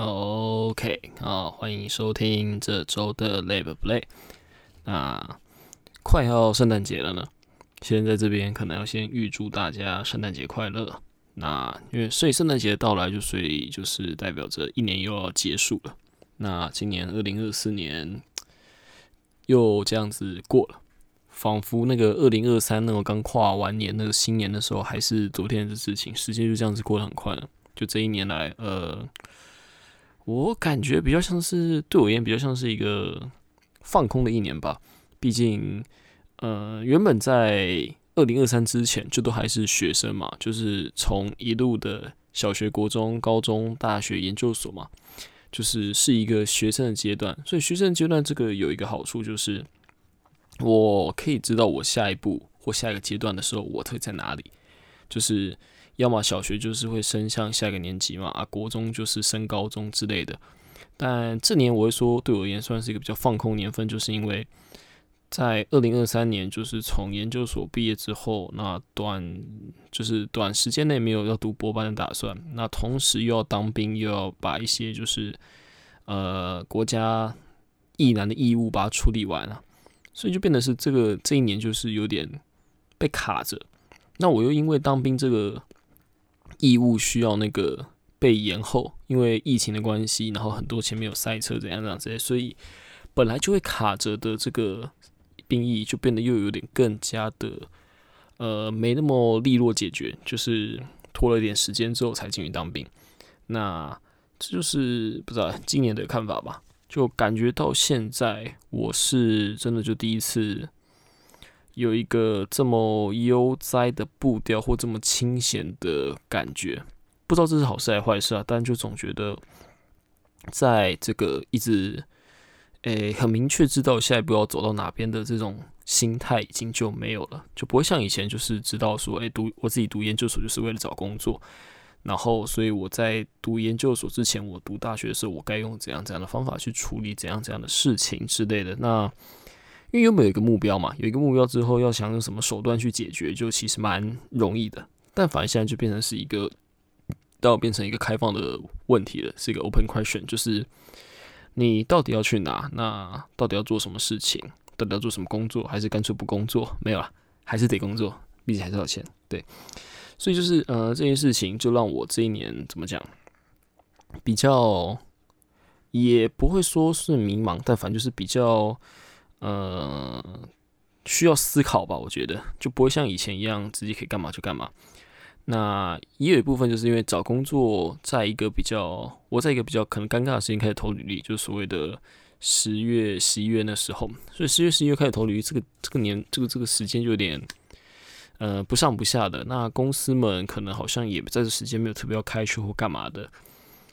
OK，好，欢迎收听这周的 Lab Play。那快要圣诞节了呢，现在这边可能要先预祝大家圣诞节快乐。那因为所以圣诞节的到来，就所以就是代表着一年又要结束了。那今年二零二四年又这样子过了，仿佛那个二零二三那个刚跨完年那个新年的时候，还是昨天的事情，时间就这样子过得很快了。就这一年来，呃。我感觉比较像是对我而言比较像是一个放空的一年吧。毕竟，呃，原本在二零二三之前就都还是学生嘛，就是从一路的小学、国中、高中、大学、研究所嘛，就是是一个学生的阶段。所以学生阶段这个有一个好处就是，我可以知道我下一步或下一个阶段的时候我会在哪里，就是。要么小学就是会升向下一个年级嘛，啊，国中就是升高中之类的。但这年我会说，对我而言算是一个比较放空年份，就是因为在二零二三年，就是从研究所毕业之后，那短就是短时间内没有要读博班的打算，那同时又要当兵，又要把一些就是呃国家役男的义务把它处理完了，所以就变得是这个这一年就是有点被卡着。那我又因为当兵这个。义务需要那个被延后，因为疫情的关系，然后很多前面有塞车怎样怎样之类，所以本来就会卡着的这个兵役就变得又有点更加的呃没那么利落解决，就是拖了一点时间之后才进去当兵。那这就是不知道今年的看法吧，就感觉到现在我是真的就第一次。有一个这么悠哉的步调，或这么清闲的感觉，不知道这是好事还是坏事啊？但就总觉得，在这个一直诶很明确知道下一步要走到哪边的这种心态，已经就没有了，就不会像以前就是知道说，诶读我自己读研究所就是为了找工作，然后所以我在读研究所之前，我读大学的时候，我该用怎样怎样的方法去处理怎样怎样的事情之类的。那因为原本有一个目标嘛，有一个目标之后，要想用什么手段去解决，就其实蛮容易的。但反而现在就变成是一个，到变成一个开放的问题了，是一个 open question，就是你到底要去哪？那到底要做什么事情？到底要做什么工作？还是干脆不工作？没有啊，还是得工作，毕竟还是要钱。对，所以就是呃，这件事情就让我这一年怎么讲，比较也不会说是迷茫，但反正就是比较。呃，需要思考吧，我觉得就不会像以前一样直接可以干嘛就干嘛。那也有一部分就是因为找工作，在一个比较我在一个比较可能尴尬的时间开始投履历，就是所谓的十月、十一月那时候，所以十月、十一月开始投履历，这个这个年这个这个时间就有点呃不上不下的。那公司们可能好像也在这时间没有特别要开去或干嘛的，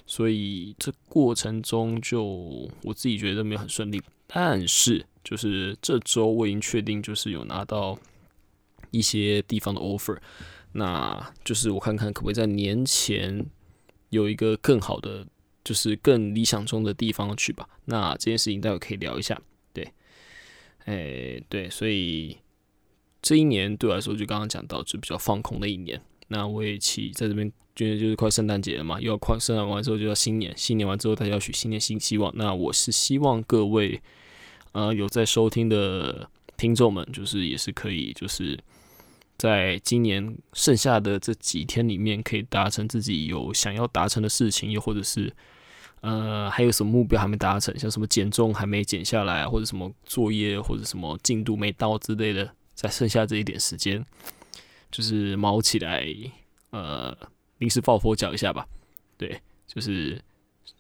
所以这过程中就我自己觉得没有很顺利，但是。就是这周我已经确定，就是有拿到一些地方的 offer，那就是我看看可不可以在年前有一个更好的，就是更理想中的地方去吧。那这件事情待会可以聊一下。对，哎，对，所以这一年对我来说，就刚刚讲到，就比较放空的一年。那我也期在这边，觉得就是快圣诞节了嘛，又要快圣诞完之后就要新年，新年完之后大家要许新年新希望。那我是希望各位。呃，有在收听的听众们，就是也是可以，就是在今年剩下的这几天里面，可以达成自己有想要达成的事情，又或者是呃，还有什么目标还没达成，像什么减重还没减下来，或者什么作业或者什么进度没到之类的，在剩下这一点时间，就是毛起来，呃，临时抱佛脚一下吧。对，就是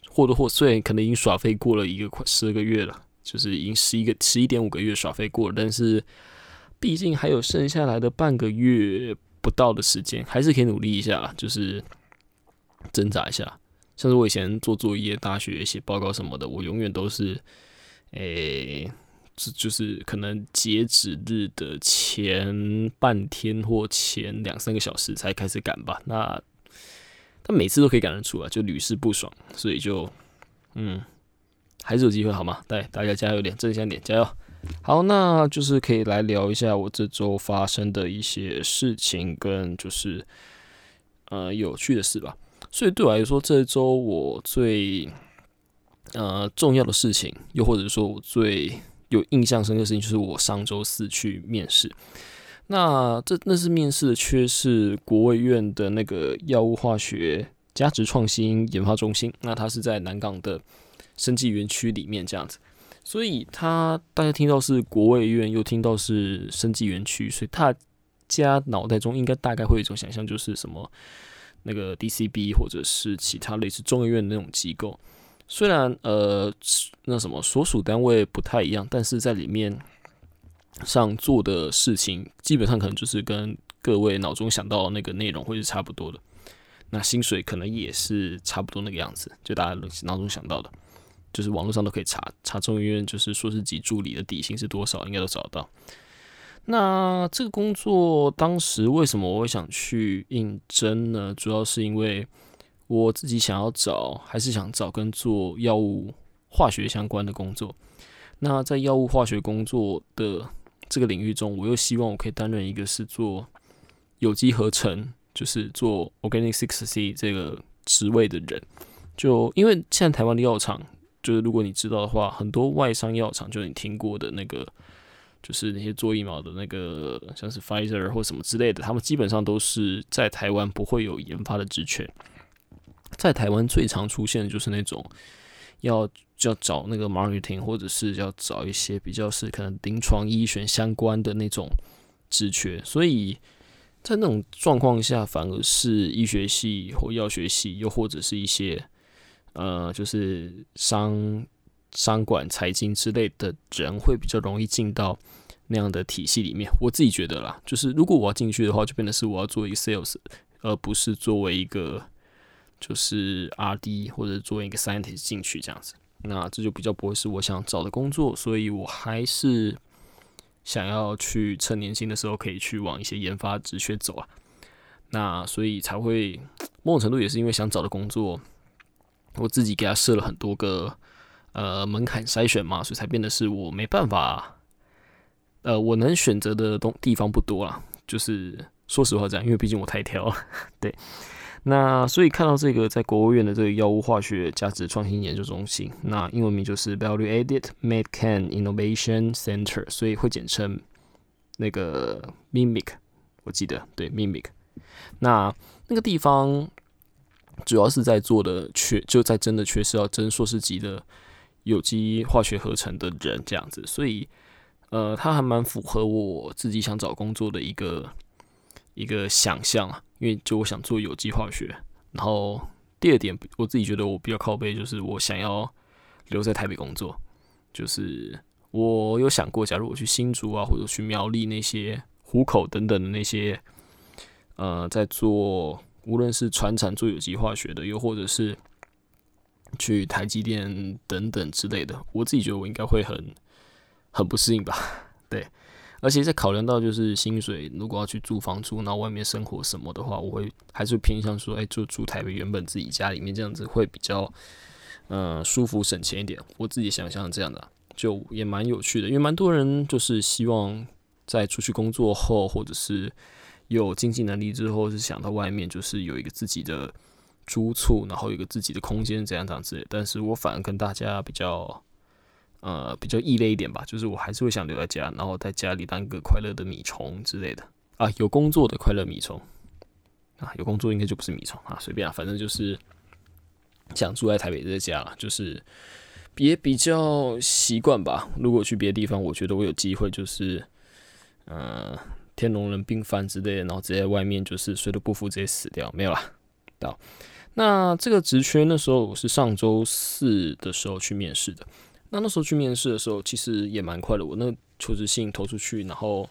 或多或虽然可能已经耍废过了一个快十二个月了。就是已经十一个十一点五个月耍废过了，但是毕竟还有剩下来的半个月不到的时间，还是可以努力一下，就是挣扎一下。像是我以前做作业、大学写报告什么的，我永远都是，诶，这就是可能截止日的前半天或前两三个小时才开始赶吧。那但每次都可以赶得出来，就屡试不爽，所以就嗯。还是有机会好吗？对，大家加油点，正向点，加油！好，那就是可以来聊一下我这周发生的一些事情，跟就是呃有趣的事吧。所以对我来说，这周我最呃重要的事情，又或者说我最有印象深刻的事情，就是我上周四去面试。那这那是面试的缺是国卫院的那个药物化学价值创新研发中心，那它是在南港的生技园区里面这样子。所以他大家听到是国卫院，又听到是生技园区，所以大家脑袋中应该大概会有一种想象，就是什么那个 DCB 或者是其他类似中医院的那种机构。虽然呃那什么所属单位不太一样，但是在里面上做的事情，基本上可能就是跟各位脑中想到的那个内容会是差不多的。那薪水可能也是差不多那个样子，就大家脑中想到的。就是网络上都可以查查中医院，就是硕士级助理的底薪是多少，应该都找得到。那这个工作当时为什么我会想去应征呢？主要是因为我自己想要找，还是想找跟做药物化学相关的工作。那在药物化学工作的这个领域中，我又希望我可以担任一个是做有机合成，就是做 organic six C 这个职位的人。就因为现在台湾的药厂。就是如果你知道的话，很多外商药厂，就你听过的那个，就是那些做疫苗的那个，像是 Pfizer 或什么之类的，他们基本上都是在台湾不会有研发的职权。在台湾最常出现的就是那种要就要找那个 marketing，或者是要找一些比较是可能临床医学相关的那种职缺，所以在那种状况下，反而是医学系或药学系，又或者是一些。呃，就是商商管、财经之类的人会比较容易进到那样的体系里面。我自己觉得啦，就是如果我要进去的话，就变得是我要做一个 sales，而不是作为一个就是 R D 或者作为一个 scientist 进去这样子。那这就比较不会是我想找的工作，所以我还是想要去趁年轻的时候可以去往一些研发职缺走啊。那所以才会某种程度也是因为想找的工作。我自己给他设了很多个呃门槛筛选嘛，所以才变得是我没办法，呃，我能选择的东地方不多啦。就是说实话这样，因为毕竟我太挑了。对，那所以看到这个在国务院的这个药物化学价值创新研究中心，那英文名就是 Value-Added Medcan Innovation Center，所以会简称那个 Mimic，我记得对 Mimic。那那个地方。主要是在做的缺，就在真的缺是要真硕士级的有机化学合成的人这样子，所以呃，他还蛮符合我自己想找工作的一个一个想象啊。因为就我想做有机化学，然后第二点，我自己觉得我比较靠背，就是我想要留在台北工作。就是我有想过，假如我去新竹啊，或者去苗栗那些湖口等等的那些，呃，在做。无论是船产做有机化学的，又或者是去台积电等等之类的，我自己觉得我应该会很很不适应吧。对，而且在考量到就是薪水，如果要去租房住，然后外面生活什么的话，我会还是偏向说，哎，就住台北原本自己家里面这样子会比较嗯舒服省钱一点。我自己想象这样的，就也蛮有趣的，因为蛮多人就是希望在出去工作后，或者是。有经济能力之后，是想到外面就是有一个自己的租处，然后有一个自己的空间，怎样怎样之类。但是我反而跟大家比较，呃，比较异类一点吧，就是我还是会想留在家，然后在家里当一个快乐的米虫之类的啊，有工作的快乐米虫啊，有工作应该就不是米虫啊，随便啊，反正就是想住在台北这家了，就是也比较习惯吧。如果去别的地方，我觉得我有机会，就是嗯。天龙人病犯之类的，然后直接外面就是睡都不服，直接死掉，没有啦。到那这个职缺那时候我是上周四的时候去面试的。那那时候去面试的时候，其实也蛮快的。我那求职信投出去，然后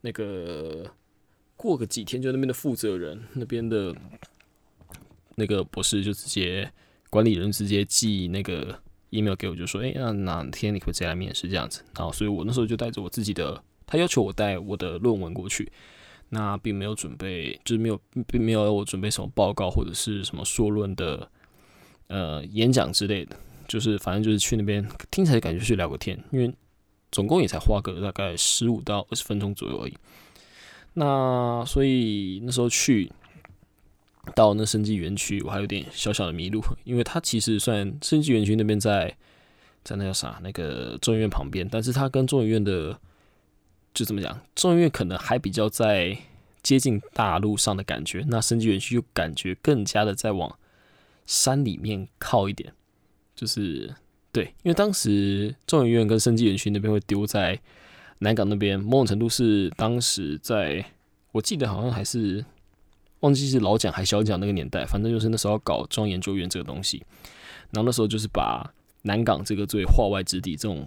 那个过个几天，就那边的负责人那边的那个博士就直接管理人直接寄那个 email 给我，就说：“哎，那哪天你可以再来面试这样子。”然后，所以我那时候就带着我自己的。他要求我带我的论文过去，那并没有准备，就是没有，并没有我准备什么报告或者是什么硕论的呃演讲之类的，就是反正就是去那边听起来感觉去聊个天，因为总共也才花个大概十五到二十分钟左右而已。那所以那时候去，到那生技园区，我还有点小小的迷路，因为它其实算生技园区那边在在那叫啥那个中医院旁边，但是它跟中医院的就怎么讲，中医院可能还比较在接近大路上的感觉，那生技园区又感觉更加的在往山里面靠一点，就是对，因为当时中医院跟生技园区那边会丢在南港那边，某种程度是当时在我记得好像还是。忘记是老蒋还小蒋那个年代，反正就是那时候搞中央研究院这个东西，然后那时候就是把南港这个最化外之地，这种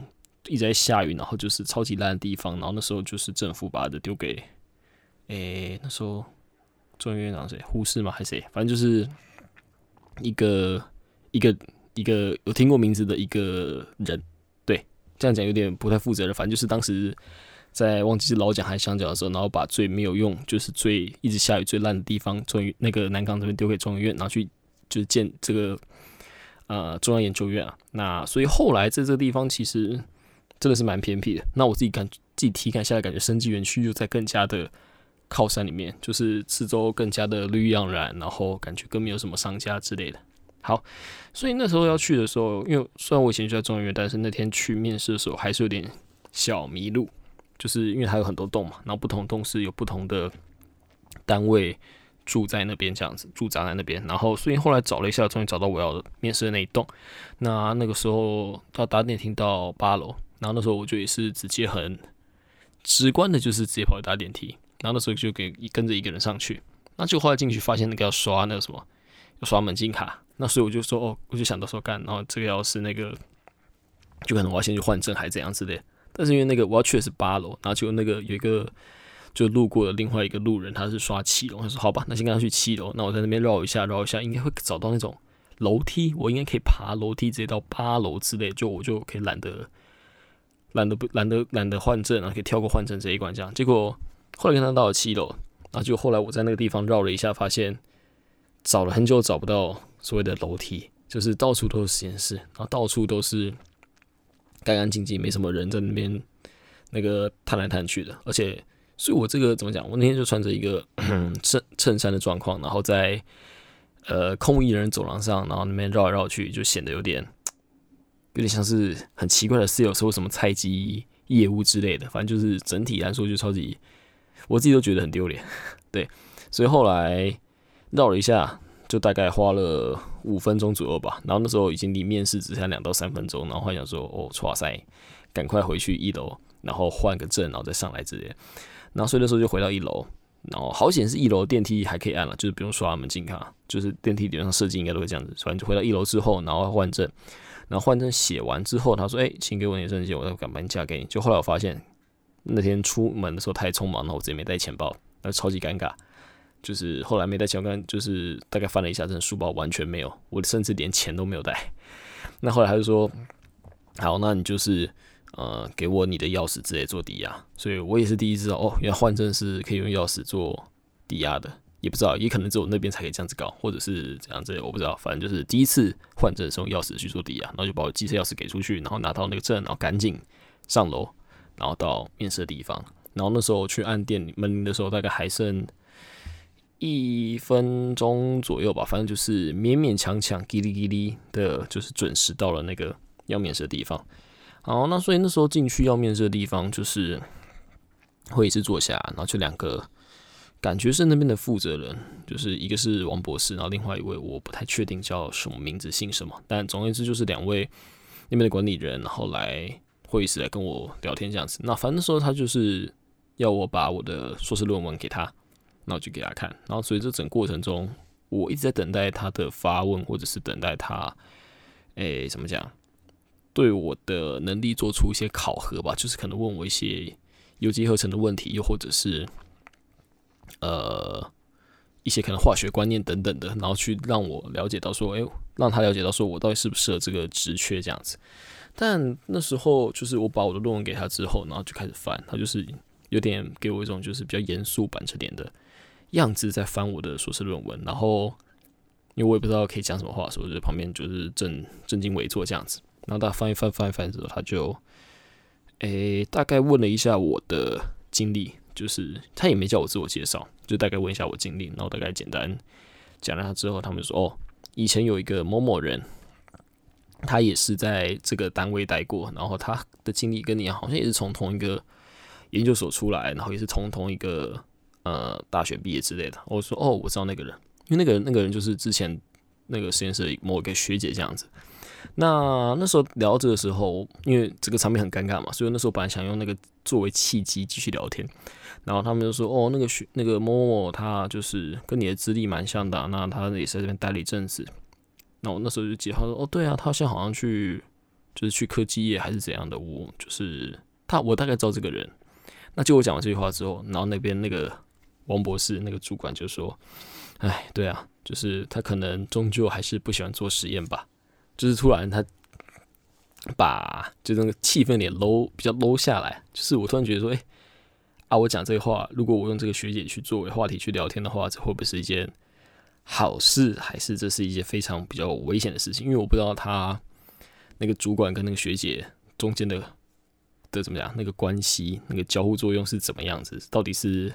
一直在下雨，然后就是超级烂的地方，然后那时候就是政府把它丢给，诶，那时候中央院长谁？胡适吗？还是谁？反正就是一个一个一个有听过名字的一个人，对，这样讲有点不太负责任，反正就是当时。在忘记是老蒋还是香蕉的时候，然后把最没有用，就是最一直下雨最烂的地方，终于那个南港这边丢给中医院，然后去就是建这个呃中央研究院啊。那所以后来在这个地方其实真的是蛮偏僻的。那我自己感自己体感下来，感觉生技园区又在更加的靠山里面，就是四周更加的绿意盎然，然后感觉更没有什么商家之类的。好，所以那时候要去的时候，因为虽然我以前就在中医院，但是那天去面试的时候还是有点小迷路。就是因为它有很多栋嘛，然后不同栋是有不同的单位住在那边，这样子驻扎在那边。然后所以后来找了一下，终于找到我要面试的那一栋。那那个时候到搭电梯到八楼，然后那时候我就也是直接很直观的，就是直接跑去搭电梯。然后那时候就给跟着一个人上去。那就后来进去发现那个要刷那个什么，要刷门禁卡。那所以我就说哦，我就想到说干，然后这个要是那个，就可能我要先去换证还怎样之类。但是因为那个我要去的是八楼，然后就那个有一个就路过的另外一个路人，他是刷七楼，他说好吧，那先跟他去七楼，那我在那边绕一下，绕一下，应该会找到那种楼梯，我应该可以爬楼梯直接到八楼之类，就我就可以懒得懒得不懒得懒得换证，然后可以跳过换证这一关这样。结果后来跟他到了七楼，然后就后来我在那个地方绕了一下，发现找了很久找不到所谓的楼梯，就是到处都是实验室，然后到处都是。干干净净，没什么人在那边那个探来探去的，而且，所以我这个怎么讲？我那天就穿着一个 衬衬衫的状况，然后在呃空无一人走廊上，然后那边绕来绕去，就显得有点 有点像是很奇怪的 sales 或什么菜鸡业务之类的。反正就是整体来说就超级，我自己都觉得很丢脸。对，所以后来绕了一下。就大概花了五分钟左右吧，然后那时候已经离面试只剩两到三分钟，然后幻想说哦，哇塞，赶快回去一楼，然后换个证，然后再上来之类。然后所以那时候就回到一楼，然后好险是一楼电梯还可以按了，就是不用刷门禁卡，就是电梯理论上设计应该都会这样子。反正就回到一楼之后，然后换证，然后换证写完之后，他说：“哎，请给我你的证件，我再赶搬价给你。”就后来我发现那天出门的时候太匆忙了，我直接没带钱包，那超级尴尬。就是后来没带钱包，就是大概翻了一下，真的书包完全没有，我甚至连钱都没有带。那后来他就说：“好，那你就是呃，给我你的钥匙之类做抵押。”所以我也是第一次哦，原来换证是可以用钥匙做抵押的，也不知道，也可能只有那边才可以这样子搞，或者是怎样子，我不知道。反正就是第一次换证是用钥匙去做抵押，然后就把我机车钥匙给出去，然后拿到那个证，然后赶紧上楼，然后到面试的地方。然后那时候去按店门铃的时候，大概还剩。一分钟左右吧，反正就是勉勉强强、叽哩叽哩的，就是准时到了那个要面试的地方。好，那所以那时候进去要面试的地方，就是会议室坐下，然后就两个，感觉是那边的负责人，就是一个是王博士，然后另外一位我不太确定叫什么名字、姓什么，但总而言之就是两位那边的管理人，然后来会议室来跟我聊天这样子。那反正那时候他就是要我把我的硕士论文给他。那我就给他看，然后所以这整过程中，我一直在等待他的发问，或者是等待他，诶，怎么讲，对我的能力做出一些考核吧，就是可能问我一些有机合成的问题，又或者是呃一些可能化学观念等等的，然后去让我了解到说，诶，让他了解到说我到底适不适合这个职缺这样子。但那时候就是我把我的论文给他之后，然后就开始翻，他就是有点给我一种就是比较严肃板着脸的。样子在翻我的硕士论文，然后因为我也不知道可以讲什么话，所以我就旁边就是正正襟危坐这样子。然后他翻一翻翻一翻之后，他就诶大概问了一下我的经历，就是他也没叫我自我介绍，就大概问一下我经历，然后大概简单讲了他之后，他们说哦，以前有一个某某人，他也是在这个单位待过，然后他的经历跟你好像也是从同一个研究所出来，然后也是从同一个呃大学毕业之类的。我说哦，我知道那个人，因为那个人那个人就是之前那个实验室某一个学姐这样子。那那时候聊这个时候，因为这个场面很尴尬嘛，所以那时候本来想用那个作为契机继续聊天。然后他们就说：“哦，那个学那个某某某，他就是跟你的资历蛮像的。那他也是在这边待了一阵子。那我那时候就接他说：哦，对啊，他现在好像去就是去科技业还是怎样的。我就是他，我大概知道这个人。那就我讲完这句话之后，然后那边那个王博士那个主管就说：哎，对啊，就是他可能终究还是不喜欢做实验吧。就是突然他把就那个气氛也 low 比较 low 下来。就是我突然觉得说：哎。”啊，我讲这话，如果我用这个学姐去作为话题去聊天的话，这会不会是一件好事，还是这是一件非常比较危险的事情？因为我不知道他那个主管跟那个学姐中间的的怎么样，那个关系，那个交互作用是怎么样子？到底是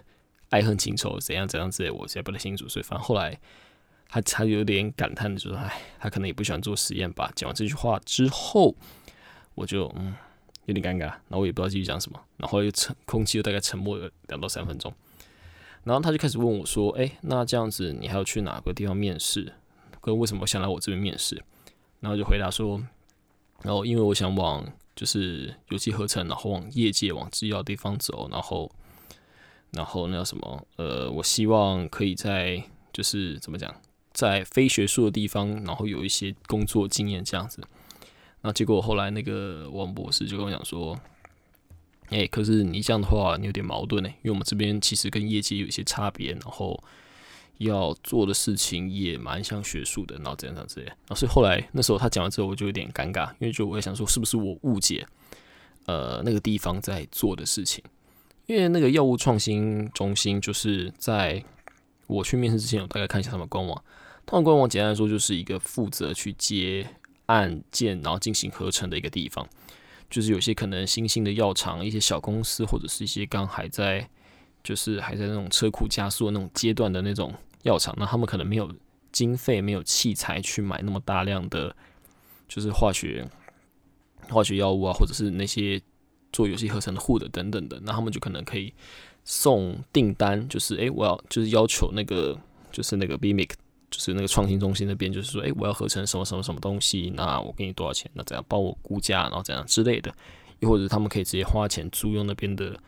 爱恨情仇怎样怎样之类，我现在不太清楚。所以，反正后来他他有点感叹的说：“哎，他可能也不喜欢做实验吧。”讲完这句话之后，我就嗯。有点尴尬，然后我也不知道继续讲什么，然后又沉，空气又大概沉默了两到三分钟，然后他就开始问我说：“哎，那这样子你还要去哪个地方面试？跟为什么想来我这边面试？”然后就回答说：“然后因为我想往就是有机合成，然后往业界往制药地方走，然后然后那叫什么？呃，我希望可以在就是怎么讲，在非学术的地方，然后有一些工作经验这样子。”那结果后来那个王博士就跟我讲说：“哎，可是你这样的话，你有点矛盾呢，因为我们这边其实跟业界有一些差别，然后要做的事情也蛮像学术的，然后这样这样之类。然后所以后来那时候他讲完之后，我就有点尴尬，因为就我也想说，是不是我误解呃那个地方在做的事情？因为那个药物创新中心就是在我去面试之前，我大概看一下他们官网，他们官网简单来说就是一个负责去接。”案件，然后进行合成的一个地方，就是有些可能新兴的药厂、一些小公司，或者是一些刚还在，就是还在那种车库加速的那种阶段的那种药厂，那他们可能没有经费、没有器材去买那么大量的，就是化学化学药物啊，或者是那些做游戏合成的护的等等的，那他们就可能可以送订单，就是诶，我要就是要求那个就是那个 BMIC。就是那个创新中心那边，就是说，哎，我要合成什么什么什么东西，那我给你多少钱？那怎样帮我估价，然后怎样之类的，又或者他们可以直接花钱租用那边的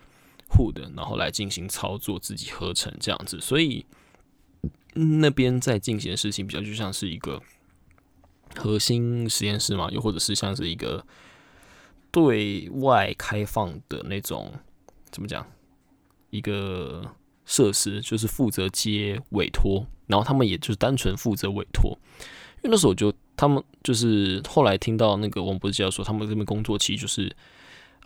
户的，然后来进行操作，自己合成这样子。所以那边在进行的事情比较就像是一个核心实验室嘛，又或者是像是一个对外开放的那种，怎么讲？一个。设施就是负责接委托，然后他们也就是单纯负责委托。因为那时候就他们就是后来听到那个王博士教授说，他们这边工作其实就是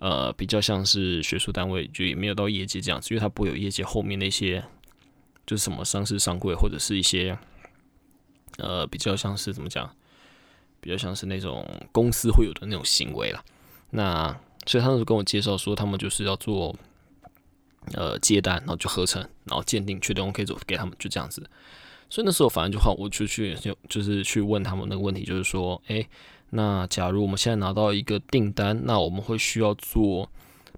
呃比较像是学术单位，就也没有到业界这样子，因为他不会有业界后面那些就是什么上市上柜或者是一些呃比较像是怎么讲，比较像是那种公司会有的那种行为了。那所以他那时候跟我介绍说，他们就是要做。呃，接单，然后就合成，然后鉴定，确定 OK 走给他们，就这样子。所以那时候反正就好，我就去就就是去问他们那个问题，就是说，诶，那假如我们现在拿到一个订单，那我们会需要做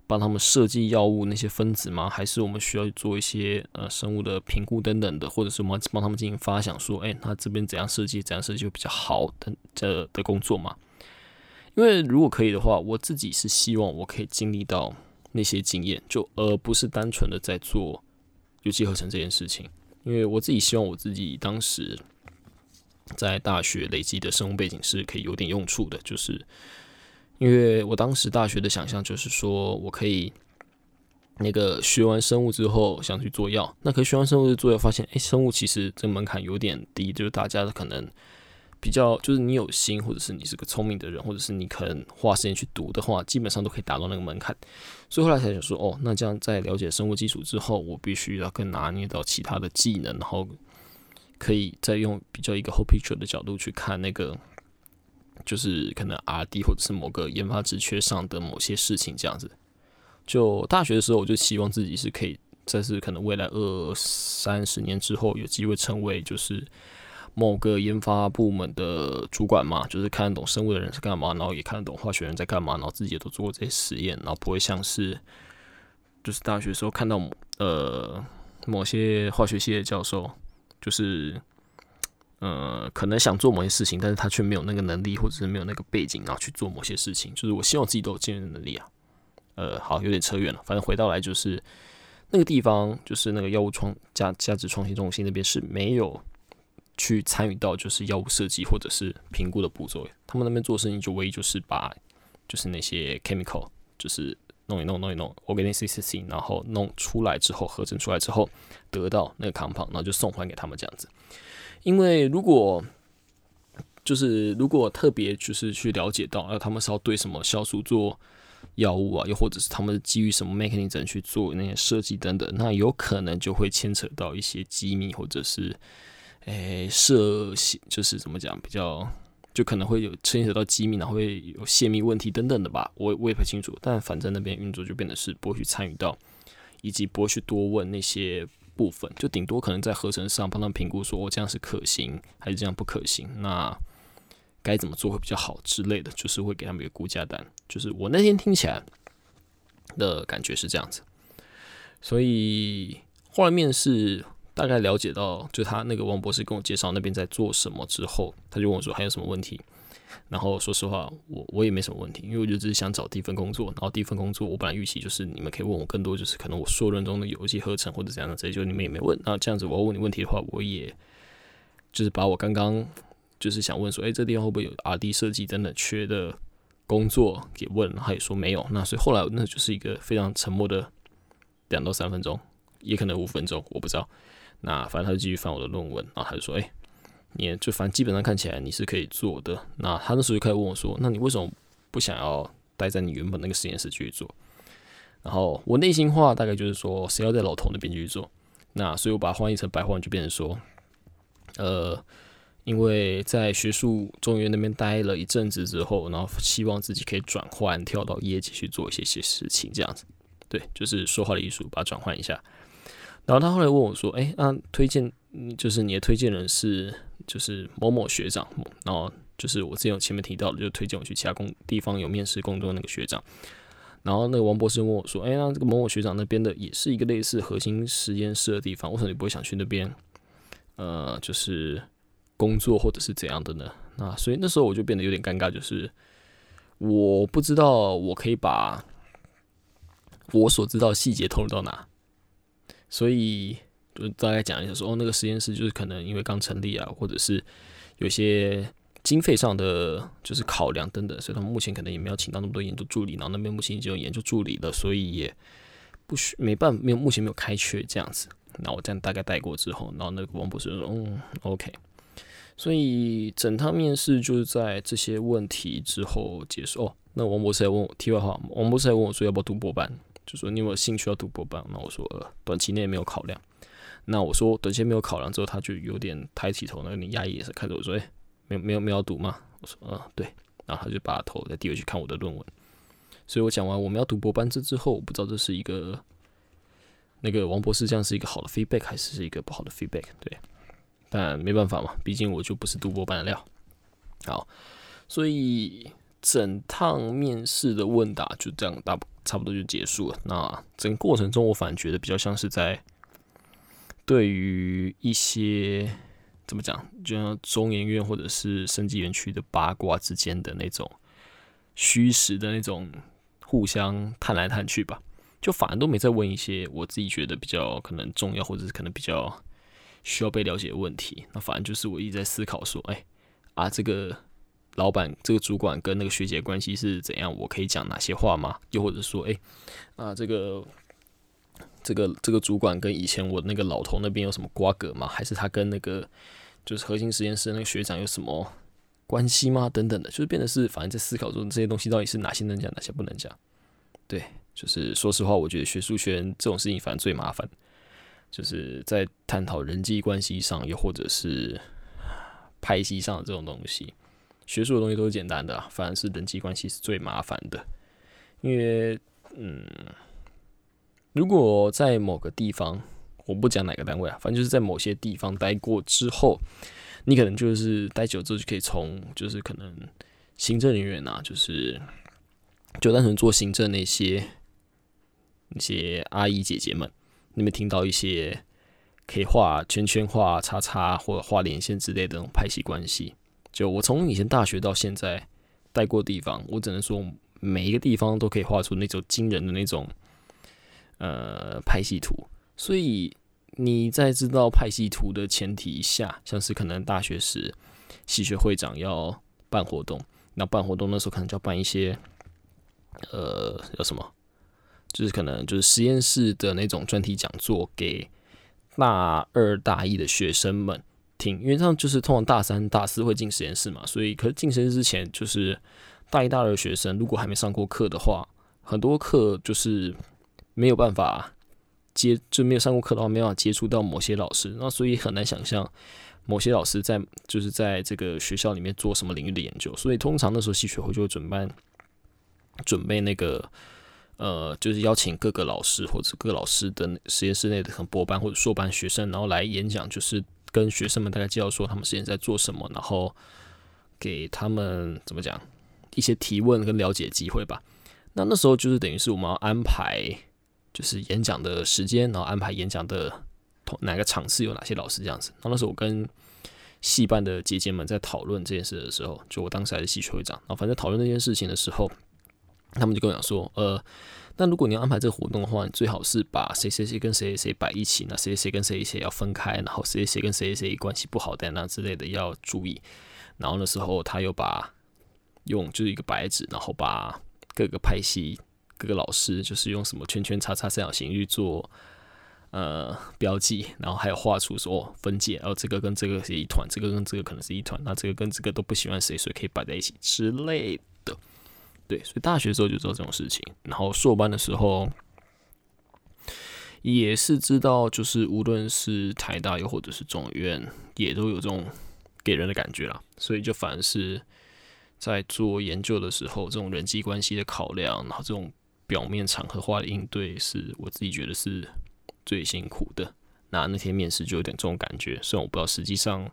帮他们设计药物那些分子吗？还是我们需要做一些呃生物的评估等等的，或者是我们帮他们进行发想，说，诶，那这边怎样设计，怎样设计就比较好的这的工作嘛？因为如果可以的话，我自己是希望我可以经历到。那些经验，就而不是单纯的在做有机合成这件事情。因为我自己希望我自己当时在大学累积的生物背景是可以有点用处的，就是因为我当时大学的想象就是说我可以那个学完生物之后想去做药，那可学完生物做药发现，哎，生物其实这门槛有点低，就是大家可能。比较就是你有心，或者是你是个聪明的人，或者是你可能花时间去读的话，基本上都可以达到那个门槛。所以后来才想说，哦，那这样在了解生物基础之后，我必须要更拿捏到其他的技能，然后可以再用比较一个 whole picture 的角度去看那个，就是可能 R D 或者是某个研发职缺上的某些事情这样子。就大学的时候，我就希望自己是可以，这是可能未来二三十年之后有机会成为就是。某个研发部门的主管嘛，就是看得懂生物的人是干嘛，然后也看得懂化学人在干嘛，然后自己也都做过这些实验，然后不会像是就是大学时候看到呃某些化学系的教授，就是呃可能想做某些事情，但是他却没有那个能力，或者是没有那个背景，然后去做某些事情。就是我希望自己都有坚韧能力啊。呃，好，有点扯远了，反正回到来就是那个地方，就是那个药物创价价值创新中心那边是没有。去参与到就是药物设计或者是评估的步骤，他们那边做事情就唯一就是把就是那些 chemical 就是弄一弄弄一弄 o r g a n i c c c 然后弄出来之后合成出来之后得到那个 compound，然后就送还给他们这样子。因为如果就是如果特别就是去了解到，呃，他们是要对什么酵素做药物啊，又或者是他们基于什么 mechanism 去做那些设计等等，那有可能就会牵扯到一些机密或者是。诶，涉险就是怎么讲，比较就可能会有牵扯到机密，然后会有泄密问题等等的吧，我我也不清楚。但反正那边运作就变得是不会去参与到，以及不会去多问那些部分，就顶多可能在合成上帮他们评估，说我这样是可行还是这样不可行，那该怎么做会比较好之类的，就是会给他们一个估价单。就是我那天听起来的感觉是这样子，所以后来面试。大概了解到，就他那个王博士跟我介绍那边在做什么之后，他就问我说还有什么问题。然后说实话，我我也没什么问题，因为我就只是想找第一份工作。然后第一份工作，我本来预期就是你们可以问我更多，就是可能我硕论中的有机合成或者怎样的这些，就你们也没问。那这样子，我要问你问题的话，我也就是把我刚刚就是想问说，哎，这地方会不会有 R D 设计等等缺的工作给问，他也说没有。那所以后来那就是一个非常沉默的两到三分钟，也可能五分钟，我不知道。那反正他就继续翻我的论文，然后他就说：“哎，你就反正基本上看起来你是可以做的。”那他那时候就开始问我说：“那你为什么不想要待在你原本那个实验室继续做？”然后我内心话大概就是说：“谁要在老头那边继续做？”那所以我把它翻译成白话，就变成说：“呃，因为在学术中原那边待了一阵子之后，然后希望自己可以转换跳到业界去做一些些事情，这样子。对，就是说话的艺术，把它转换一下。”然后他后来问我说：“哎，那推荐就是你的推荐人是就是某某学长，然后就是我之前有前面提到的，就推荐我去其他工地方有面试工作那个学长。然后那个王博士问我说：‘哎，那这个某某学长那边的也是一个类似核心实验室的地方，为什么你不会想去那边？呃，就是工作或者是怎样的呢？’那所以那时候我就变得有点尴尬，就是我不知道我可以把我所知道细节透露到哪。”所以就大概讲一下，说哦，那个实验室就是可能因为刚成立啊，或者是有些经费上的就是考量等等，所以他们目前可能也没有请到那么多研究助理，然后那边目前已经有研究助理了，所以也不需没办，没有目前没有开缺这样子。那我这样大概带过之后，然后那个王博士说，嗯，OK。所以整趟面试就是在这些问题之后结束。哦，那王博士还问我，题外话，王博士还问我说要不要读博班。就说你有没有兴趣要读博班？那我说呃，短期内没有考量。那我说短期没有考量之后，他就有点抬起头，那有点压抑也是看着我说，哎，没有没有没有读吗？我说嗯，对。然后他就把头再低回去看我的论文。所以我讲完我们要读博班这之后，我不知道这是一个那个王博士这样是一个好的 feedback 还是一个不好的 feedback？对，但没办法嘛，毕竟我就不是读博班的料。好，所以。整趟面试的问答就这样，大差不多就结束了。那整个过程中，我反而觉得比较像是在对于一些怎么讲，就像中研院或者是生技园区的八卦之间的那种虚实的那种互相探来探去吧。就反而都没再问一些我自己觉得比较可能重要或者是可能比较需要被了解的问题。那反正就是我一直在思考说，哎啊这个。老板，这个主管跟那个学姐关系是怎样？我可以讲哪些话吗？又或者说，哎，啊，这个，这个，这个主管跟以前我那个老头那边有什么瓜葛吗？还是他跟那个就是核心实验室那个学长有什么关系吗？等等的，就是变得是，反正在思考中这些东西到底是哪些能讲，哪些不能讲。对，就是说实话，我觉得学术圈这种事情反正最麻烦，就是在探讨人际关系上，又或者是拍戏上这种东西。学术的东西都是简单的，反而是人际关系是最麻烦的。因为，嗯，如果在某个地方，我不讲哪个单位啊，反正就是在某些地方待过之后，你可能就是待久之后就可以从就是可能行政人员啊，就是就单纯做行政那些那些阿姨姐姐们，你们听到一些可以画圈圈、画叉叉或者画连线之类的那种派系关系。就我从以前大学到现在待过地方，我只能说每一个地方都可以画出那种惊人的那种呃派系图。所以你在知道派系图的前提下，像是可能大学时系学会长要办活动，那办活动那时候可能就要办一些呃叫什么，就是可能就是实验室的那种专题讲座给大二大一的学生们。听，因为这样就是通常大三、大四会进实验室嘛，所以可是进实验室之前，就是大一、大二的学生如果还没上过课的话，很多课就是没有办法接，就没有上过课的话，没办法接触到某些老师，那所以很难想象某些老师在就是在这个学校里面做什么领域的研究，所以通常那时候系学会就会准备准备那个呃，就是邀请各个老师或者各老师的实验室内的很博班或者硕班学生，然后来演讲，就是。跟学生们大概介绍说他们实验在做什么，然后给他们怎么讲一些提问跟了解机会吧。那那时候就是等于是我们要安排就是演讲的时间，然后安排演讲的同哪个场次有哪些老师这样子。然后那时候我跟戏办的姐姐们在讨论这件事的时候，就我当时还是戏学会长，然后反正讨论这件事情的时候，他们就跟我讲说，呃。那如果你要安排这个活动的话，你最好是把谁谁谁跟谁谁谁摆一起，那谁谁谁跟谁谁要分开，然后谁谁谁跟谁谁谁关系不好的那之类的要注意。然后那时候他又把用就是一个白纸，然后把各个派系各个老师就是用什么圈圈叉叉三角形去做呃标记，然后还有画出说分界，然后这个跟这个是一团，这个跟这个可能是一团，那这个跟这个都不喜欢谁，所以可以摆在一起之类。对，所以大学的时候就知道这种事情，然后硕班的时候也是知道，就是无论是台大又或者是中院，也都有这种给人的感觉啦。所以就反而是在做研究的时候，这种人际关系的考量，然后这种表面场合化的应对，是我自己觉得是最辛苦的。那那天面试就有点这种感觉，虽然我不知道实际上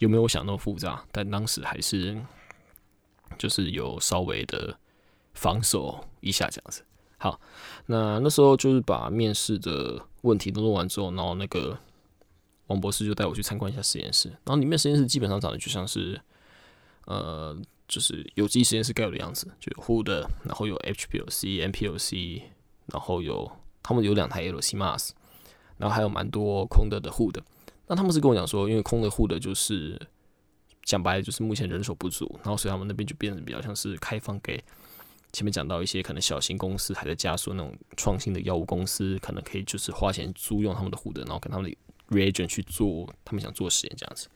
有没有我想那么复杂，但当时还是。就是有稍微的防守一下这样子。好，那那时候就是把面试的问题都弄完之后，然后那个王博士就带我去参观一下实验室。然后里面实验室基本上长得就像是，呃，就是有机实验室该有的样子，就有 H 的，然后有 HPLC、MPLC，然后有他们有两台 LCMAS，然后还有蛮多空的的 H 的。那他们是跟我讲说，因为空的 H 的就是。讲白了就是目前人手不足，然后所以他们那边就变得比较像是开放给前面讲到一些可能小型公司还在加速那种创新的药物公司，可能可以就是花钱租用他们的护德，然后跟他们的 reagent 去做他们想做实验这样子。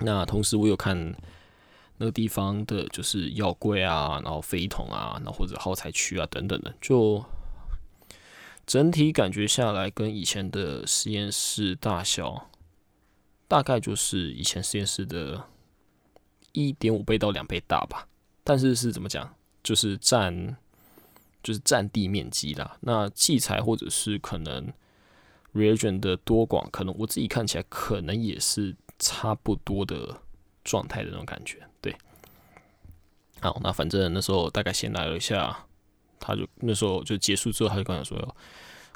那同时我有看那个地方的就是药柜啊，然后飞桶啊，然后或者耗材区啊等等的，就整体感觉下来跟以前的实验室大小。大概就是以前实验室的一点五倍到两倍大吧，但是是怎么讲？就是占就是占地面积啦。那器材或者是可能 reagent 的多广，可能我自己看起来可能也是差不多的状态的那种感觉。对，好，那反正那时候大概先来了一下，他就那时候就结束之后，他就跟我说。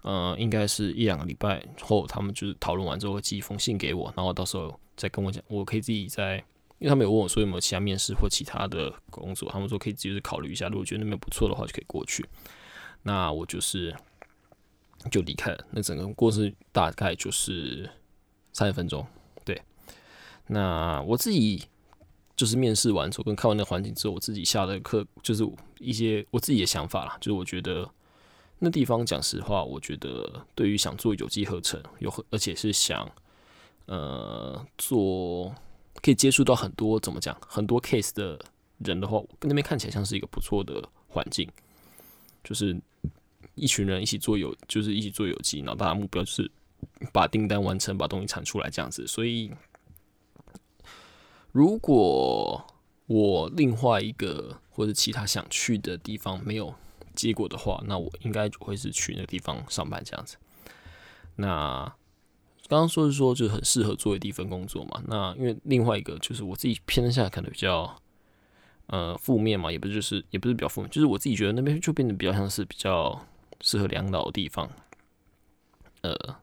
呃，应该是一两个礼拜后，他们就是讨论完之后会寄一封信给我，然后到时候再跟我讲，我可以自己在，因为他们有问我说有没有其他面试或其他的工作，他们说可以自己考虑一下，如果觉得那边不错的话就可以过去。那我就是就离开了，那整个过程大概就是三十分钟。对，那我自己就是面试完之后跟看完那环境之后，我自己下的课就是一些我自己的想法啦，就是我觉得。那地方讲实话，我觉得对于想做有机合成，有而且是想呃做可以接触到很多怎么讲很多 case 的人的话，跟那边看起来像是一个不错的环境，就是一群人一起做有，就是一起做有机，然后大家目标就是把订单完成，把东西产出来这样子。所以如果我另外一个或者其他想去的地方没有。结果的话，那我应该就会是去那个地方上班这样子。那刚刚说是说就是很适合做的第一份工作嘛。那因为另外一个就是我自己偏向可能比较呃负面嘛，也不就是也不是比较负面，就是我自己觉得那边就变得比较像是比较适合两老的地方。呃，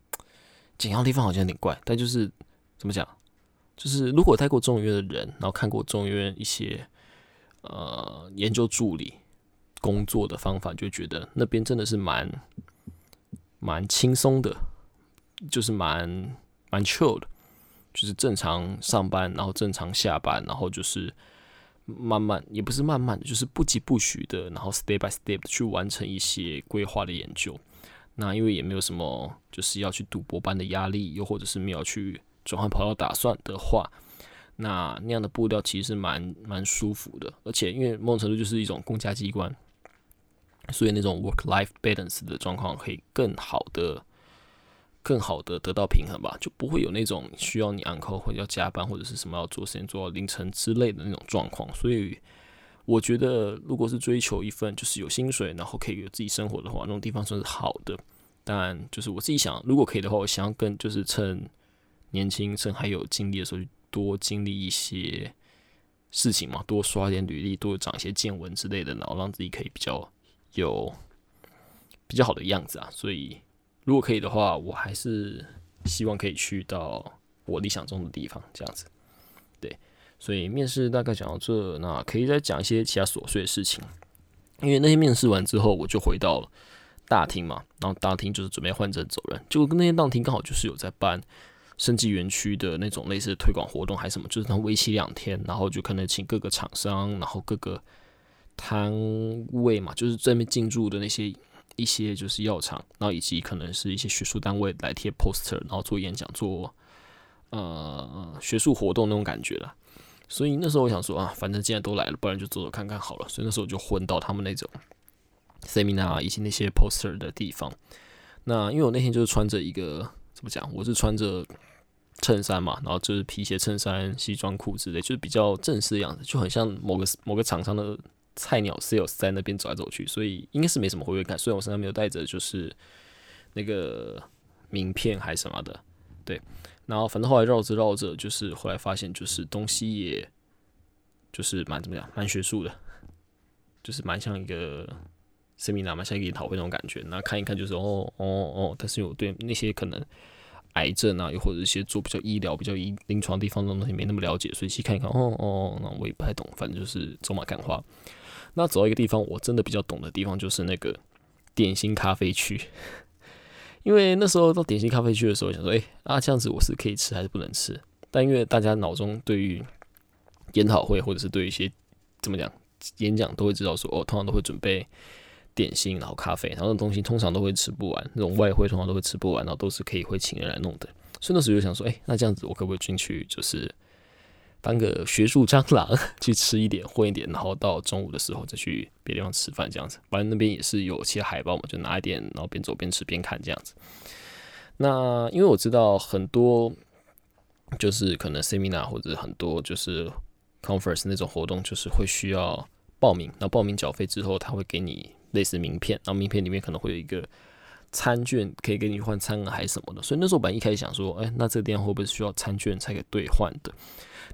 简要地方好像有点怪，但就是怎么讲，就是如果待过中医院的人，然后看过中医院一些呃研究助理工作的方法，就觉得那边真的是蛮蛮轻松的，就是蛮蛮 chill 的，就是正常上班，然后正常下班，然后就是慢慢也不是慢慢的，就是不疾不徐的，然后 step by step 去完成一些规划的研究。那因为也没有什么就是要去赌博般的压力，又或者是没有去转换跑道打算的话，那那样的步调其实是蛮蛮舒服的。而且因为某种程度就是一种公家机关，所以那种 work life balance 的状况可以更好的、更好的得到平衡吧，就不会有那种需要你 uncle 或者要加班或者是什么要做时间做到凌晨之类的那种状况。所以。我觉得，如果是追求一份就是有薪水，然后可以有自己生活的话，那种地方算是好的。但就是我自己想，如果可以的话，我想要更就是趁年轻、趁还有精力的时候，多经历一些事情嘛，多刷点履历，多长一些见闻之类的，然后让自己可以比较有比较好的样子啊。所以，如果可以的话，我还是希望可以去到我理想中的地方，这样子。对所以面试大概讲到这，那可以再讲一些其他琐碎的事情。因为那天面试完之后，我就回到了大厅嘛，然后大厅就是准备换证走人。结果那天大厅刚好就是有在办升级园区的那种类似推广活动，还是什么，就是他为期两天，然后就可能请各个厂商，然后各个摊位嘛，就是在那边进驻的那些一些就是药厂，然后以及可能是一些学术单位来贴 poster，然后做演讲，做呃学术活动那种感觉了。所以那时候我想说啊，反正既然都来了，不然就走走看看好了。所以那时候我就混到他们那种 seminar 以及那些 poster 的地方。那因为我那天就是穿着一个怎么讲，我是穿着衬衫嘛，然后就是皮鞋、衬衫、西装裤之类，就是比较正式的样子，就很像某个某个厂商的菜鸟 sales 在那边走来走去，所以应该是没什么活跃感。虽然我身上没有带着就是那个名片还是什么的，对。然后反正后来绕着绕着，就是后来发现，就是东西也，就是蛮怎么样，蛮学术的，就是蛮像一个 seminar，蛮像一个研讨会那种感觉。那看一看就是哦哦哦，但是我对那些可能癌症啊，又或者一些做比较医疗、比较医临床地方的东西没那么了解，所以去看一看，哦哦，那我也不太懂。反正就是走马看花。那走到一个地方，我真的比较懂的地方，就是那个点心咖啡区。因为那时候到点心咖啡区的时候，想说，哎啊，这样子我是可以吃还是不能吃？但因为大家脑中对于研讨会或者是对一些怎么讲演讲都会知道说，哦，通常都会准备点心，然后咖啡，然后那东西通常都会吃不完，那种外汇通常都会吃不完，然后都是可以会请人来弄的。所以那时候就想说，哎，那这样子我可不可以进去，就是。当个学术蟑螂 去吃一点混一点，然后到中午的时候再去别地方吃饭这样子。反正那边也是有些海报嘛，就拿一点，然后边走边吃边看这样子。那因为我知道很多就是可能 seminar 或者很多就是 conference 那种活动，就是会需要报名。那报名缴费之后，他会给你类似名片，然后名片里面可能会有一个餐券，可以给你换餐还是什么的。所以那时候本来一开始想说，哎，那这个店会不会需要餐券才可以兑换的？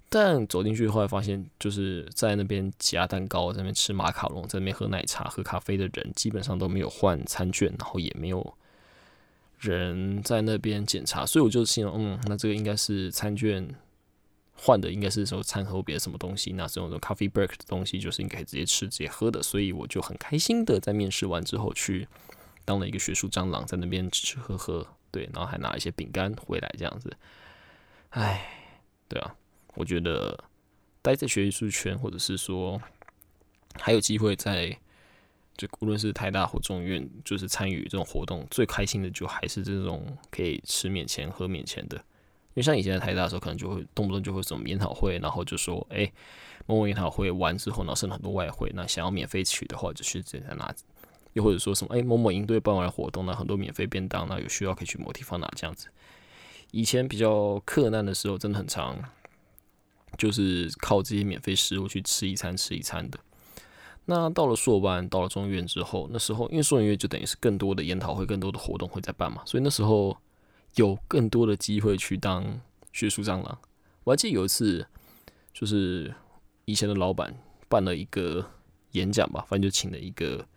但走进去后来发现，就是在那边夹蛋糕，在那边吃马卡龙，在那边喝奶茶、喝咖啡的人，基本上都没有换餐券，然后也没有人在那边检查，所以我就心想，嗯，那这个应该是餐券换的，应该是说餐后别的什么东西，那这种的 coffee break 的东西就是应该直接吃、直接喝的，所以我就很开心的在面试完之后去当了一个学术蟑螂，在那边吃吃喝喝，对，然后还拿一些饼干回来这样子，唉，对啊。我觉得待在学术圈，或者是说还有机会在，就无论是台大或中院，就是参与这种活动，最开心的就还是这种可以吃免钱、喝免钱的。因为像以前在台大的时候，可能就会动不动就会什么研讨会，然后就说，哎，某某研讨会完之后，然后剩了很多外汇，那想要免费取的话，就去直接拿；又或者说什么，哎，某某营队办完活动，那很多免费便当，那有需要可以去某地方拿这样子。以前比较困难的时候，真的很长。就是靠这些免费食物去吃一餐吃一餐的。那到了硕班，到了中院之后，那时候因为硕院就等于是更多的研讨会、更多的活动会在办嘛，所以那时候有更多的机会去当学术蟑螂。我还记得有一次，就是以前的老板办了一个演讲吧，反正就请了一个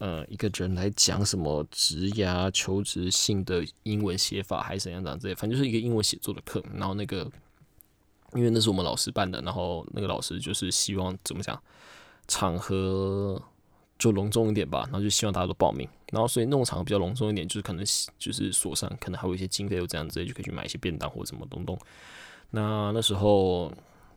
呃一个人来讲什么职涯求职性的英文写法还是怎样怎样之类，反正就是一个英文写作的课。然后那个因为那是我们老师办的，然后那个老师就是希望怎么讲场合就隆重一点吧，然后就希望大家都报名。然后所以那种场合比较隆重一点，就是可能就是锁上，可能还有一些经费又这样子，就可以去买一些便当或者什么东东。那那时候，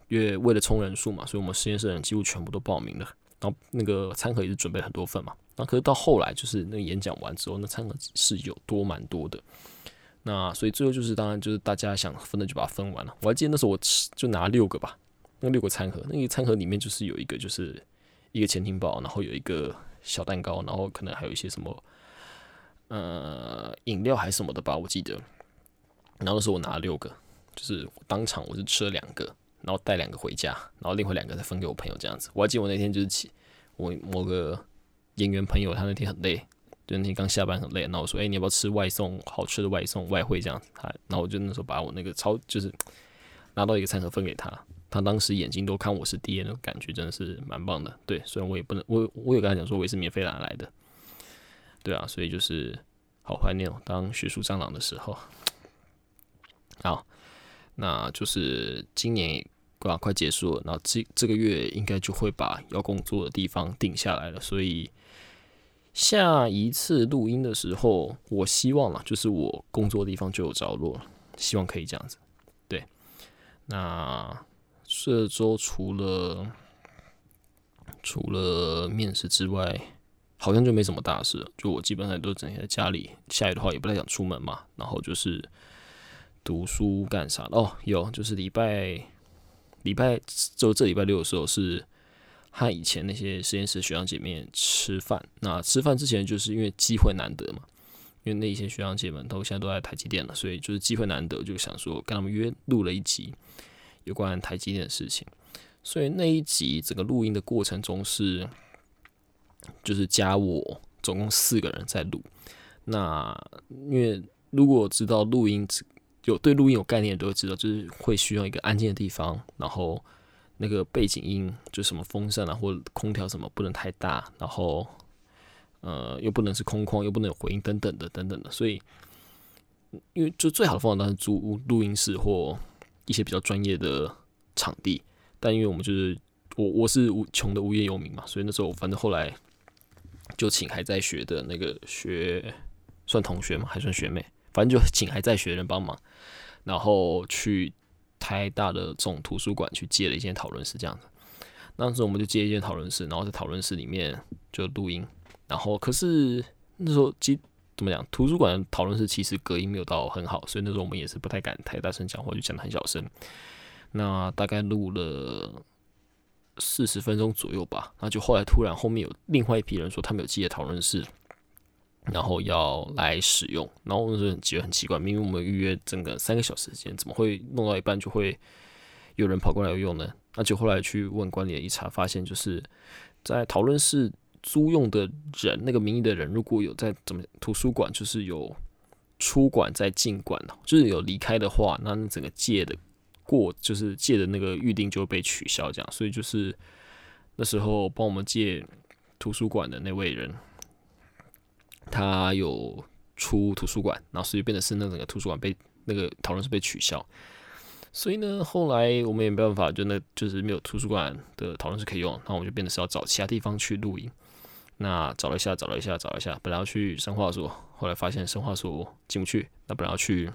因为为了冲人数嘛，所以我们实验室的人几乎全部都报名了。然后那个餐盒也是准备很多份嘛。那可是到后来，就是那个演讲完之后，那餐盒是有多蛮多的。那所以最后就是，当然就是大家想分的就把它分完了。我还记得那时候我吃就拿六个吧，那六个餐盒，那个餐盒里面就是有一个就是一个前庭包，然后有一个小蛋糕，然后可能还有一些什么呃饮料还是什么的吧，我记得。然后那时候我拿了六个。就是当场我是吃了两个，然后带两个回家，然后另外两个再分给我朋友这样子。我还记得我那天就是起我某个演员朋友，他那天很累，就那天刚下班很累，然后我说：“哎，你要不要吃外送？好吃的外送外汇这样子。”他，然后我就那时候把我那个超就是拿到一个餐盒分给他，他当时眼睛都看我是爹那种感觉，真的是蛮棒的。对，虽然我也不能，我我有跟他讲说我也是免费拿来的，对啊，所以就是好怀念哦，当学术蟑螂的时候，好。那就是今年快快结束了，那这这个月应该就会把要工作的地方定下来了，所以下一次录音的时候，我希望啊，就是我工作的地方就有着落了，希望可以这样子。对，那这周除了除了面试之外，好像就没什么大事，就我基本上都整天在家里，下雨的话也不太想出门嘛，然后就是。读书干啥哦，有就是礼拜礼拜就这礼拜六的时候是和以前那些实验室学长姐妹吃饭。那吃饭之前就是因为机会难得嘛，因为那些学长姐们都现在都在台积电了，所以就是机会难得，就想说跟他们约录了一集有关台积电的事情。所以那一集整个录音的过程中是就是加我总共四个人在录。那因为如果知道录音。有对录音有概念的都会知道，就是会需要一个安静的地方，然后那个背景音就什么风扇啊或空调什么不能太大，然后呃又不能是空旷，又不能有回音等等的等等的。所以，因为就最好的方法当然是租录音室或一些比较专业的场地。但因为我们就是我我是无穷的无业游民嘛，所以那时候反正后来就请还在学的那个学算同学嘛，还算学妹。反正就请还在学的人帮忙，然后去台大的这种图书馆去借了一间讨论室，这样子。当时我们就借一间讨论室，然后在讨论室里面就录音。然后可是那时候，机怎么讲，图书馆讨论室其实隔音没有到很好，所以那时候我们也是不太敢太大声讲话，就讲的很小声。那大概录了四十分钟左右吧。那就后来突然后面有另外一批人说，他们有借讨论室。然后要来使用，然后我就觉得很奇怪，明明我们预约整个三个小时时间，怎么会弄到一半就会有人跑过来用呢？那就后来去问管理员一查，发现就是在讨论室租用的人，那个名义的人，如果有在怎么图书馆就是有出馆在进馆就是有离开的话，那整个借的过就是借的那个预定就会被取消，这样，所以就是那时候帮我们借图书馆的那位人。他有出图书馆，然后所以变得是那整个图书馆被那个讨论是被取消，所以呢，后来我们也没办法，就那就是没有图书馆的讨论是可以用，那我们就变得是要找其他地方去录音。那找了一下，找了一下，找了一下，本来要去生化所，后来发现生化所进不去，那本来要去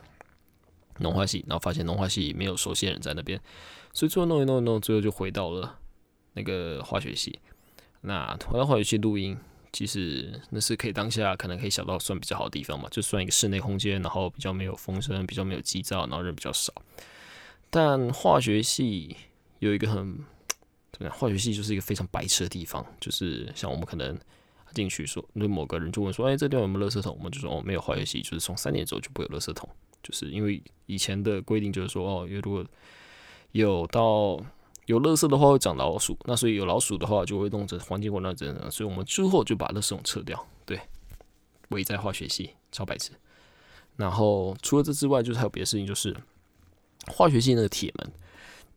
农化系，然后发现农化系没有熟悉的人在那边，所以最后弄一弄一弄，最后就回到了那个化学系。那回到化学系录音。其实那是可以当下可能可以想到算比较好的地方嘛，就算一个室内空间，然后比较没有风声，比较没有机噪，然后人比较少。但化学系有一个很怎么样？化学系就是一个非常白痴的地方，就是像我们可能进去说，那某个人就问说：“哎，这地方有没有垃圾桶？”我们就说：“哦，没有。”化学系就是从三年之后就不有垃圾桶，就是因为以前的规定就是说：“哦，因为如果有到。”有垃圾的话会长老鼠，那所以有老鼠的话就会弄成环境混乱症，所以我们之后就把垃圾桶撤掉。对，我也在化学系超白痴。然后除了这之外，就是还有别的事情，就是化学系那个铁门，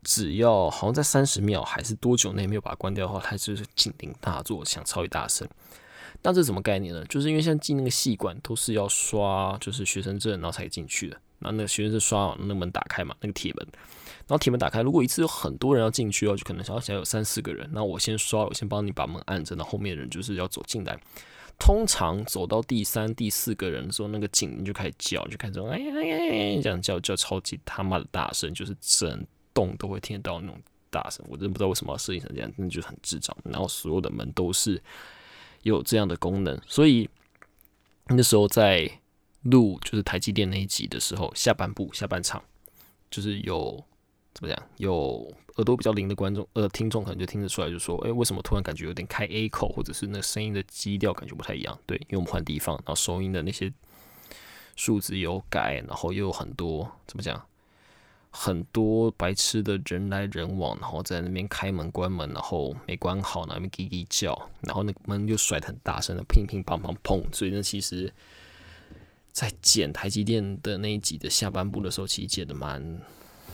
只要好像在三十秒还是多久内没有把它关掉的话，它就是警铃大作，响超级大声。那这什么概念呢？就是因为像进那个系馆都是要刷，就是学生证然后才进去的。那那个学生证刷完，那门打开嘛，那个铁门，然后铁门打开，如果一次有很多人要进去哦，就可能想要想有三四个人，那我先刷，我先帮你把门按着，那后面的人就是要走进来。通常走到第三、第四个人的时候，那个警铃就开始叫，就开始哎呀哎呀呀这样叫叫超级他妈的大声，就是整栋都会听得到那种大声。我真的不知道为什么要设计成这样，真的就很智障。然后所有的门都是有这样的功能，所以那时候在录就是台积电那一集的时候，下半部下半场就是有怎么讲有。耳朵比较灵的观众呃听众可能就听得出来，就说，哎，为什么突然感觉有点开 A 口，或者是那声音的基调感觉不太一样？对，因为我们换地方，然后收音的那些数字有改，然后又有很多怎么讲，很多白痴的人来人往，然后在那边开门关门，然后没关好，那边叽叽叫，然后那个门又甩得很大声的乒乒乓乓砰，所以呢，其实，在剪台积电的那一集的下半部的时候，其实剪的蛮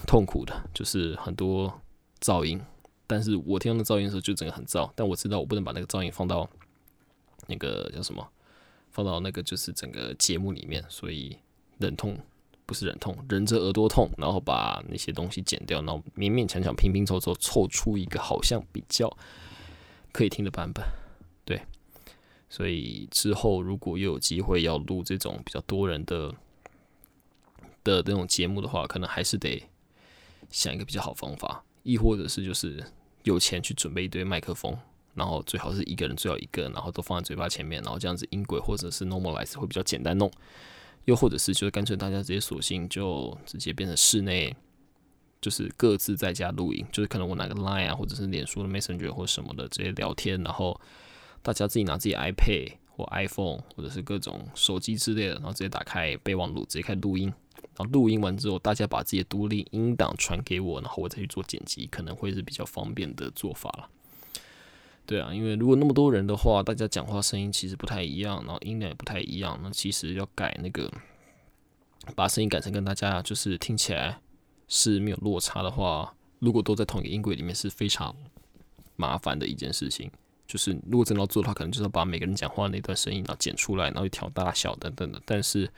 痛苦的，就是很多。噪音，但是我听到那噪音的时候就整个很燥，但我知道我不能把那个噪音放到那个叫什么，放到那个就是整个节目里面，所以忍痛不是忍痛，忍着耳朵痛，然后把那些东西剪掉，然后勉勉强强拼拼凑凑凑出一个好像比较可以听的版本，对，所以之后如果又有机会要录这种比较多人的的那种节目的话，可能还是得想一个比较好方法。亦或者是就是有钱去准备一堆麦克风，然后最好是一个人最好一个，然后都放在嘴巴前面，然后这样子音轨或者是 normalize 会比较简单弄。又或者是就是干脆大家直接索性就直接变成室内，就是各自在家录音，就是可能我拿个 line 啊，或者是脸书的 messenger 或什么的直接聊天，然后大家自己拿自己 iPad 或 iPhone 或者是各种手机之类的，然后直接打开备忘录，直接开录音。然后录音完之后，大家把自己的独立音档传给我，然后我再去做剪辑，可能会是比较方便的做法了。对啊，因为如果那么多人的话，大家讲话声音其实不太一样，然后音量也不太一样，那其实要改那个，把声音改成跟大家就是听起来是没有落差的话，如果都在同一个音轨里面是非常麻烦的一件事情。就是如果真的要做的话，可能就是要把每个人讲话那段声音然后剪出来，然后调大小等等的，但是。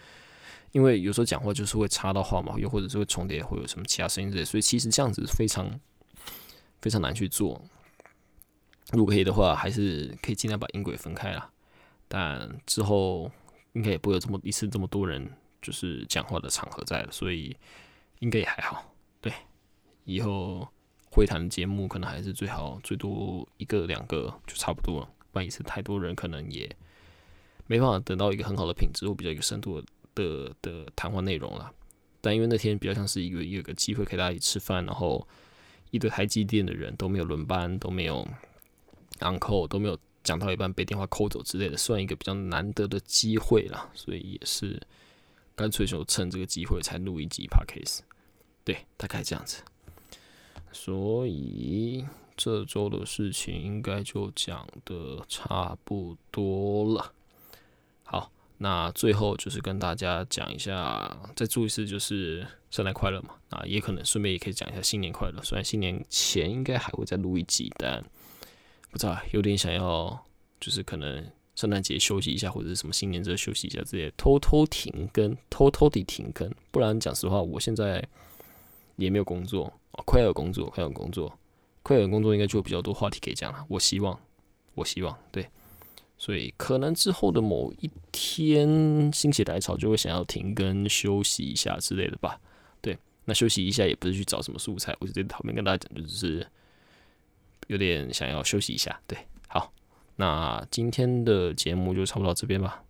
因为有时候讲话就是会插到话嘛，又或者是会重叠，会有什么其他声音之类，所以其实这样子非常非常难去做。如果可以的话，还是可以尽量把音轨分开啦。但之后应该也不会有这么一次这么多人就是讲话的场合在了，所以应该也还好。对，以后会谈的节目可能还是最好最多一个两个就差不多了，不然一次太多人可能也没办法得到一个很好的品质或比较一个深度的。的的谈话内容了，但因为那天比较像是一个有个机会可以大家一起吃饭，然后一堆台积电的人都没有轮班，都没有 uncle，都没有讲到一半被电话扣走之类的，算一个比较难得的机会了，所以也是干脆就趁这个机会才录一集 podcast，对，大概这样子。所以这周的事情应该就讲的差不多了。那最后就是跟大家讲一下，再祝一次就是圣诞快乐嘛。啊也可能顺便也可以讲一下新年快乐。虽然新年前应该还会再录一集，但不知道有点想要，就是可能圣诞节休息一下，或者是什么新年之后休息一下，这些偷偷停更，偷偷地停更。不然讲实话，我现在也没有工作，快要有工作，快要有工作，快要有工作，应该就有比较多话题可以讲了。我希望，我希望，对。所以可能之后的某一天心血来潮就会想要停更休息一下之类的吧。对，那休息一下也不是去找什么素材，我就在旁边跟大家讲，就是有点想要休息一下。对，好，那今天的节目就差不多到这边吧。